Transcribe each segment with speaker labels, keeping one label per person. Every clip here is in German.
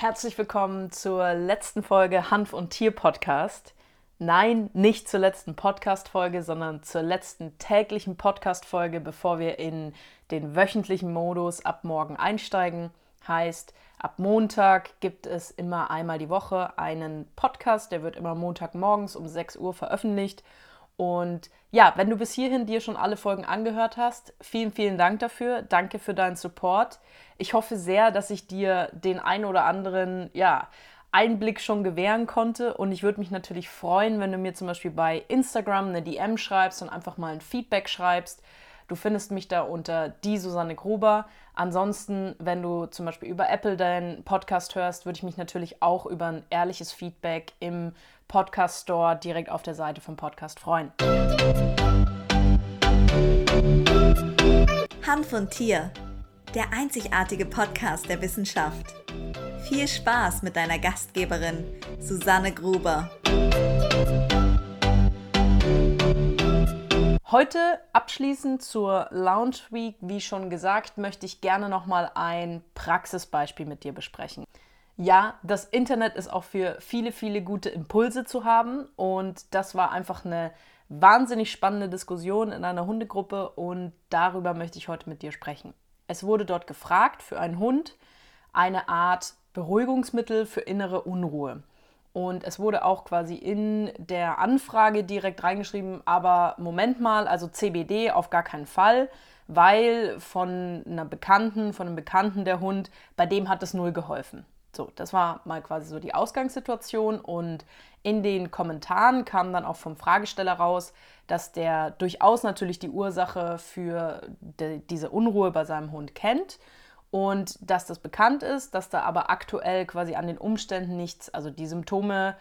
Speaker 1: Herzlich willkommen zur letzten Folge Hanf und Tier Podcast. Nein, nicht zur letzten Podcast-Folge, sondern zur letzten täglichen Podcast-Folge, bevor wir in den wöchentlichen Modus ab morgen einsteigen. Heißt, ab Montag gibt es immer einmal die Woche einen Podcast, der wird immer Montagmorgens um 6 Uhr veröffentlicht. Und ja, wenn du bis hierhin dir schon alle Folgen angehört hast, vielen, vielen Dank dafür. Danke für deinen Support. Ich hoffe sehr, dass ich dir den ein oder anderen, ja, Einblick schon gewähren konnte. Und ich würde mich natürlich freuen, wenn du mir zum Beispiel bei Instagram eine DM schreibst und einfach mal ein Feedback schreibst. Du findest mich da unter die Susanne Gruber. Ansonsten, wenn du zum Beispiel über Apple deinen Podcast hörst, würde ich mich natürlich auch über ein ehrliches Feedback im Podcast Store direkt auf der Seite vom Podcast freuen.
Speaker 2: Hanf und Tier, der einzigartige Podcast der Wissenschaft. Viel Spaß mit deiner Gastgeberin Susanne Gruber.
Speaker 1: Heute abschließend zur Lounge Week, wie schon gesagt, möchte ich gerne nochmal ein Praxisbeispiel mit dir besprechen. Ja, das Internet ist auch für viele, viele gute Impulse zu haben und das war einfach eine wahnsinnig spannende Diskussion in einer Hundegruppe und darüber möchte ich heute mit dir sprechen. Es wurde dort gefragt für einen Hund eine Art Beruhigungsmittel für innere Unruhe. Und es wurde auch quasi in der Anfrage direkt reingeschrieben, aber Moment mal, also CBD auf gar keinen Fall, weil von einer Bekannten, von einem Bekannten der Hund, bei dem hat es null geholfen. So, das war mal quasi so die Ausgangssituation und in den Kommentaren kam dann auch vom Fragesteller raus, dass der durchaus natürlich die Ursache für de, diese Unruhe bei seinem Hund kennt und dass das bekannt ist, dass da aber aktuell quasi an den Umständen nichts, also die Symptome,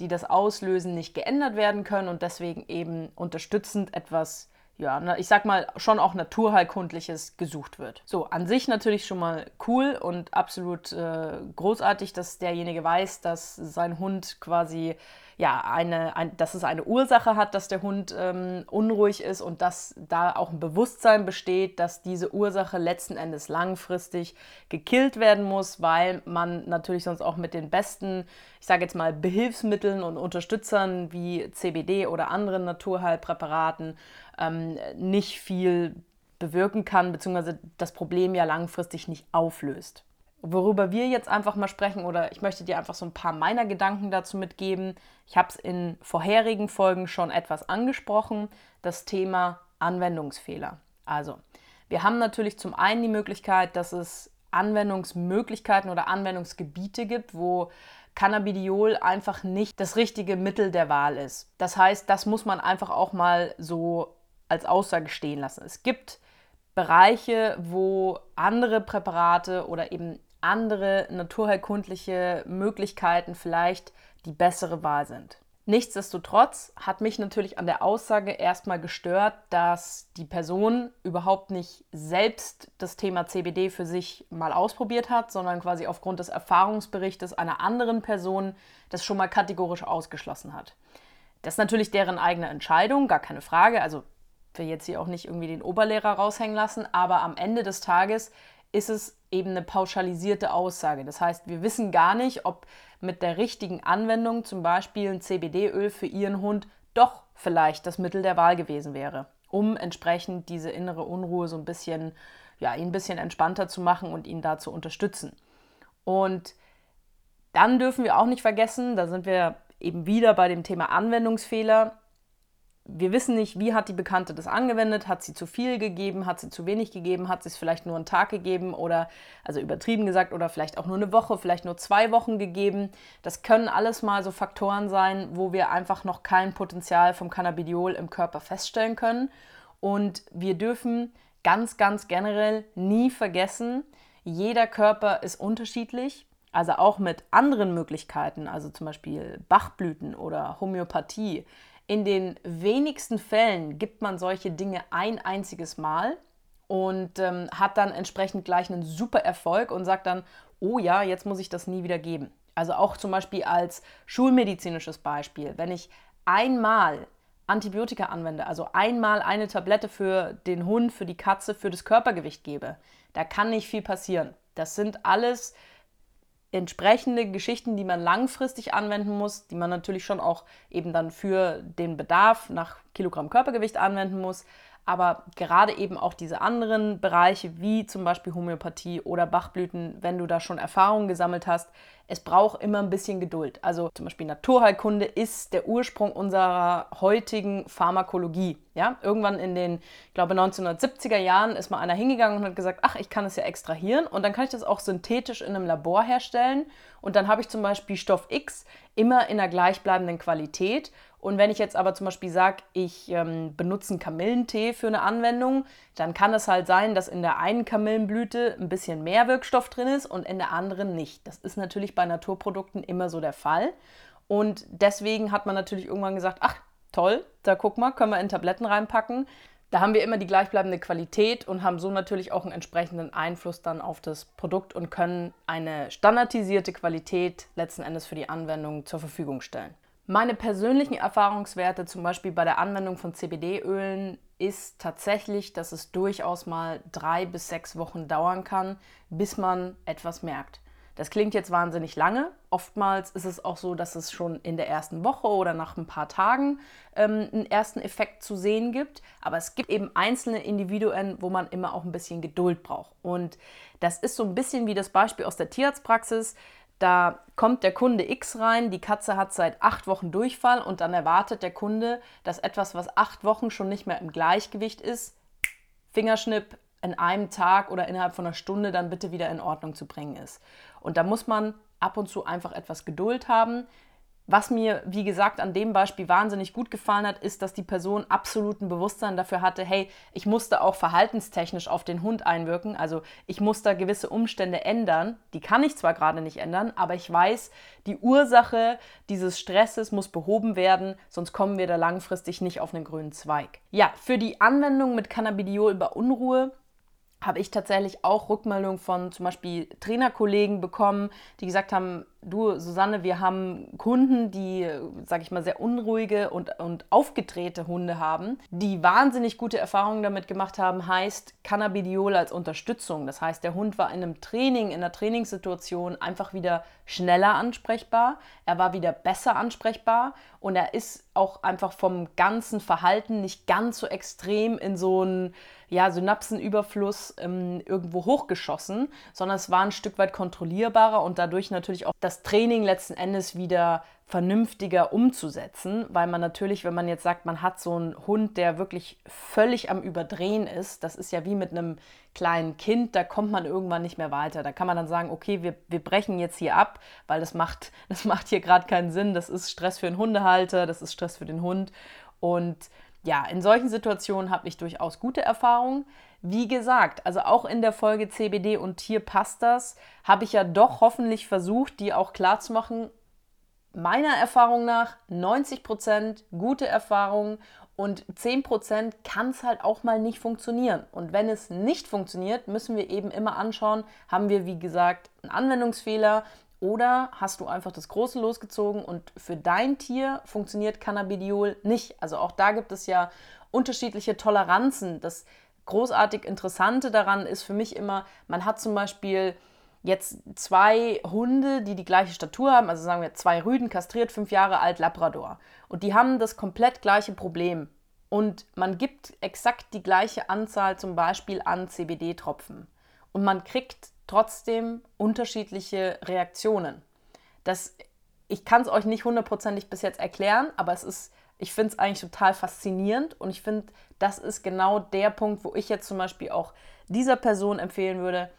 Speaker 1: die das auslösen, nicht geändert werden können und deswegen eben unterstützend etwas ja, ich sag mal, schon auch Naturheilkundliches gesucht wird. So, an sich natürlich schon mal cool und absolut äh, großartig, dass derjenige weiß, dass sein Hund quasi ja, eine, ein, dass es eine Ursache hat, dass der Hund ähm, unruhig ist und dass da auch ein Bewusstsein besteht, dass diese Ursache letzten Endes langfristig gekillt werden muss, weil man natürlich sonst auch mit den besten, ich sage jetzt mal, Behilfsmitteln und Unterstützern wie CBD oder anderen Naturheilpräparaten ähm, nicht viel bewirken kann, beziehungsweise das Problem ja langfristig nicht auflöst. Worüber wir jetzt einfach mal sprechen, oder ich möchte dir einfach so ein paar meiner Gedanken dazu mitgeben. Ich habe es in vorherigen Folgen schon etwas angesprochen, das Thema Anwendungsfehler. Also, wir haben natürlich zum einen die Möglichkeit, dass es Anwendungsmöglichkeiten oder Anwendungsgebiete gibt, wo Cannabidiol einfach nicht das richtige Mittel der Wahl ist. Das heißt, das muss man einfach auch mal so als Aussage stehen lassen. Es gibt Bereiche, wo andere Präparate oder eben andere naturheilkundliche Möglichkeiten vielleicht die bessere Wahl sind. Nichtsdestotrotz hat mich natürlich an der Aussage erstmal gestört, dass die Person überhaupt nicht selbst das Thema CBD für sich mal ausprobiert hat, sondern quasi aufgrund des Erfahrungsberichtes einer anderen Person das schon mal kategorisch ausgeschlossen hat. Das ist natürlich deren eigene Entscheidung, gar keine Frage. Also will jetzt hier auch nicht irgendwie den Oberlehrer raushängen lassen, aber am Ende des Tages ist es eben eine pauschalisierte Aussage. Das heißt, wir wissen gar nicht, ob mit der richtigen Anwendung zum Beispiel ein CBD-Öl für Ihren Hund doch vielleicht das Mittel der Wahl gewesen wäre, um entsprechend diese innere Unruhe so ein bisschen, ja, ihn ein bisschen entspannter zu machen und ihn da zu unterstützen. Und dann dürfen wir auch nicht vergessen, da sind wir eben wieder bei dem Thema Anwendungsfehler, wir wissen nicht, wie hat die Bekannte das angewendet, hat sie zu viel gegeben, hat sie zu wenig gegeben, hat sie es vielleicht nur einen Tag gegeben oder, also übertrieben gesagt, oder vielleicht auch nur eine Woche, vielleicht nur zwei Wochen gegeben. Das können alles mal so Faktoren sein, wo wir einfach noch kein Potenzial vom Cannabidiol im Körper feststellen können. Und wir dürfen ganz, ganz generell nie vergessen, jeder Körper ist unterschiedlich. Also auch mit anderen Möglichkeiten, also zum Beispiel Bachblüten oder Homöopathie, in den wenigsten Fällen gibt man solche Dinge ein einziges Mal und ähm, hat dann entsprechend gleich einen super Erfolg und sagt dann, oh ja, jetzt muss ich das nie wieder geben. Also auch zum Beispiel als schulmedizinisches Beispiel, wenn ich einmal Antibiotika anwende, also einmal eine Tablette für den Hund, für die Katze, für das Körpergewicht gebe, da kann nicht viel passieren. Das sind alles entsprechende Geschichten, die man langfristig anwenden muss, die man natürlich schon auch eben dann für den Bedarf nach Kilogramm Körpergewicht anwenden muss. Aber gerade eben auch diese anderen Bereiche, wie zum Beispiel Homöopathie oder Bachblüten, wenn du da schon Erfahrungen gesammelt hast, es braucht immer ein bisschen Geduld. Also zum Beispiel Naturheilkunde ist der Ursprung unserer heutigen Pharmakologie. Ja? Irgendwann in den, ich glaube, 1970er Jahren ist mal einer hingegangen und hat gesagt, ach, ich kann es ja extrahieren und dann kann ich das auch synthetisch in einem Labor herstellen. Und dann habe ich zum Beispiel Stoff X immer in einer gleichbleibenden Qualität und wenn ich jetzt aber zum Beispiel sage, ich ähm, benutze einen Kamillentee für eine Anwendung, dann kann es halt sein, dass in der einen Kamillenblüte ein bisschen mehr Wirkstoff drin ist und in der anderen nicht. Das ist natürlich bei Naturprodukten immer so der Fall. Und deswegen hat man natürlich irgendwann gesagt, ach toll, da guck mal, können wir in Tabletten reinpacken. Da haben wir immer die gleichbleibende Qualität und haben so natürlich auch einen entsprechenden Einfluss dann auf das Produkt und können eine standardisierte Qualität letzten Endes für die Anwendung zur Verfügung stellen. Meine persönlichen Erfahrungswerte, zum Beispiel bei der Anwendung von CBD-Ölen, ist tatsächlich, dass es durchaus mal drei bis sechs Wochen dauern kann, bis man etwas merkt. Das klingt jetzt wahnsinnig lange. Oftmals ist es auch so, dass es schon in der ersten Woche oder nach ein paar Tagen ähm, einen ersten Effekt zu sehen gibt. Aber es gibt eben einzelne Individuen, wo man immer auch ein bisschen Geduld braucht. Und das ist so ein bisschen wie das Beispiel aus der Tierarztpraxis. Da kommt der Kunde X rein, die Katze hat seit acht Wochen Durchfall und dann erwartet der Kunde, dass etwas, was acht Wochen schon nicht mehr im Gleichgewicht ist, Fingerschnipp in einem Tag oder innerhalb von einer Stunde dann bitte wieder in Ordnung zu bringen ist. Und da muss man ab und zu einfach etwas Geduld haben. Was mir, wie gesagt, an dem Beispiel wahnsinnig gut gefallen hat, ist, dass die Person absoluten Bewusstsein dafür hatte, hey, ich musste auch verhaltenstechnisch auf den Hund einwirken. Also ich muss da gewisse Umstände ändern. Die kann ich zwar gerade nicht ändern, aber ich weiß, die Ursache dieses Stresses muss behoben werden, sonst kommen wir da langfristig nicht auf einen grünen Zweig. Ja, für die Anwendung mit Cannabidiol bei Unruhe habe ich tatsächlich auch Rückmeldungen von zum Beispiel Trainerkollegen bekommen, die gesagt haben, du Susanne, wir haben Kunden, die, sage ich mal, sehr unruhige und, und aufgedrehte Hunde haben, die wahnsinnig gute Erfahrungen damit gemacht haben, heißt Cannabidiol als Unterstützung. Das heißt, der Hund war in einem Training, in einer Trainingssituation einfach wieder schneller ansprechbar, er war wieder besser ansprechbar und er ist auch einfach vom ganzen Verhalten nicht ganz so extrem in so einen ja, Synapsenüberfluss ähm, irgendwo hochgeschossen, sondern es war ein Stück weit kontrollierbarer und dadurch natürlich auch das Training letzten Endes wieder vernünftiger umzusetzen, weil man natürlich, wenn man jetzt sagt, man hat so einen Hund, der wirklich völlig am Überdrehen ist, das ist ja wie mit einem kleinen Kind, da kommt man irgendwann nicht mehr weiter. Da kann man dann sagen, okay, wir, wir brechen jetzt hier ab, weil das macht, das macht hier gerade keinen Sinn, das ist Stress für den Hundehalter, das ist Stress für den Hund und ja, in solchen Situationen habe ich durchaus gute Erfahrungen. Wie gesagt, also auch in der Folge CBD und Tier passt das, habe ich ja doch hoffentlich versucht, die auch klar zu machen. Meiner Erfahrung nach 90% gute Erfahrungen und 10% kann es halt auch mal nicht funktionieren. Und wenn es nicht funktioniert, müssen wir eben immer anschauen, haben wir, wie gesagt, einen Anwendungsfehler, oder hast du einfach das Große losgezogen und für dein Tier funktioniert Cannabidiol nicht? Also auch da gibt es ja unterschiedliche Toleranzen. Das großartig Interessante daran ist für mich immer, man hat zum Beispiel jetzt zwei Hunde, die die gleiche Statur haben, also sagen wir zwei Rüden, kastriert, fünf Jahre alt, Labrador. Und die haben das komplett gleiche Problem. Und man gibt exakt die gleiche Anzahl zum Beispiel an CBD-Tropfen. Und man kriegt trotzdem unterschiedliche Reaktionen. Das, ich kann es euch nicht hundertprozentig bis jetzt erklären, aber es ist, ich finde es eigentlich total faszinierend und ich finde, das ist genau der Punkt, wo ich jetzt zum Beispiel auch dieser Person empfehlen würde,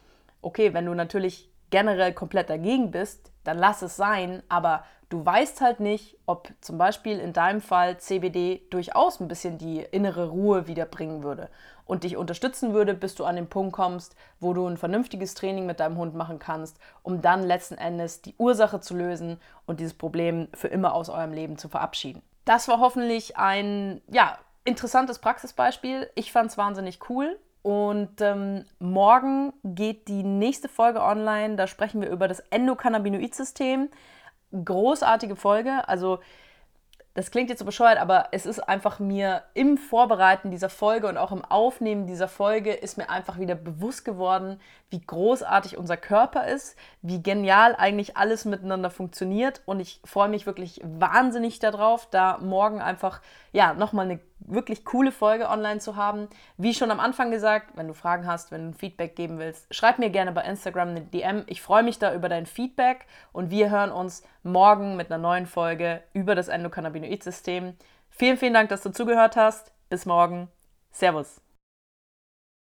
Speaker 1: okay, wenn du natürlich generell komplett dagegen bist, dann lass es sein, aber du weißt halt nicht, ob zum Beispiel in deinem Fall CBD durchaus ein bisschen die innere Ruhe wiederbringen würde und dich unterstützen würde, bis du an den Punkt kommst, wo du ein vernünftiges Training mit deinem Hund machen kannst, um dann letzten Endes die Ursache zu lösen und dieses Problem für immer aus eurem Leben zu verabschieden. Das war hoffentlich ein ja, interessantes Praxisbeispiel. Ich fand es wahnsinnig cool. Und ähm, morgen geht die nächste Folge online. Da sprechen wir über das Endokannabinoid-System. Großartige Folge. Also das klingt jetzt so bescheuert, aber es ist einfach mir im Vorbereiten dieser Folge und auch im Aufnehmen dieser Folge ist mir einfach wieder bewusst geworden, wie großartig unser Körper ist, wie genial eigentlich alles miteinander funktioniert und ich freue mich wirklich wahnsinnig darauf, da morgen einfach ja nochmal eine wirklich coole Folge online zu haben. Wie schon am Anfang gesagt, wenn du Fragen hast, wenn du Feedback geben willst, schreib mir gerne bei Instagram eine DM. Ich freue mich da über dein Feedback und wir hören uns morgen mit einer neuen Folge über das Endokannabinoid-System. Vielen, vielen Dank, dass du zugehört hast. Bis morgen. Servus.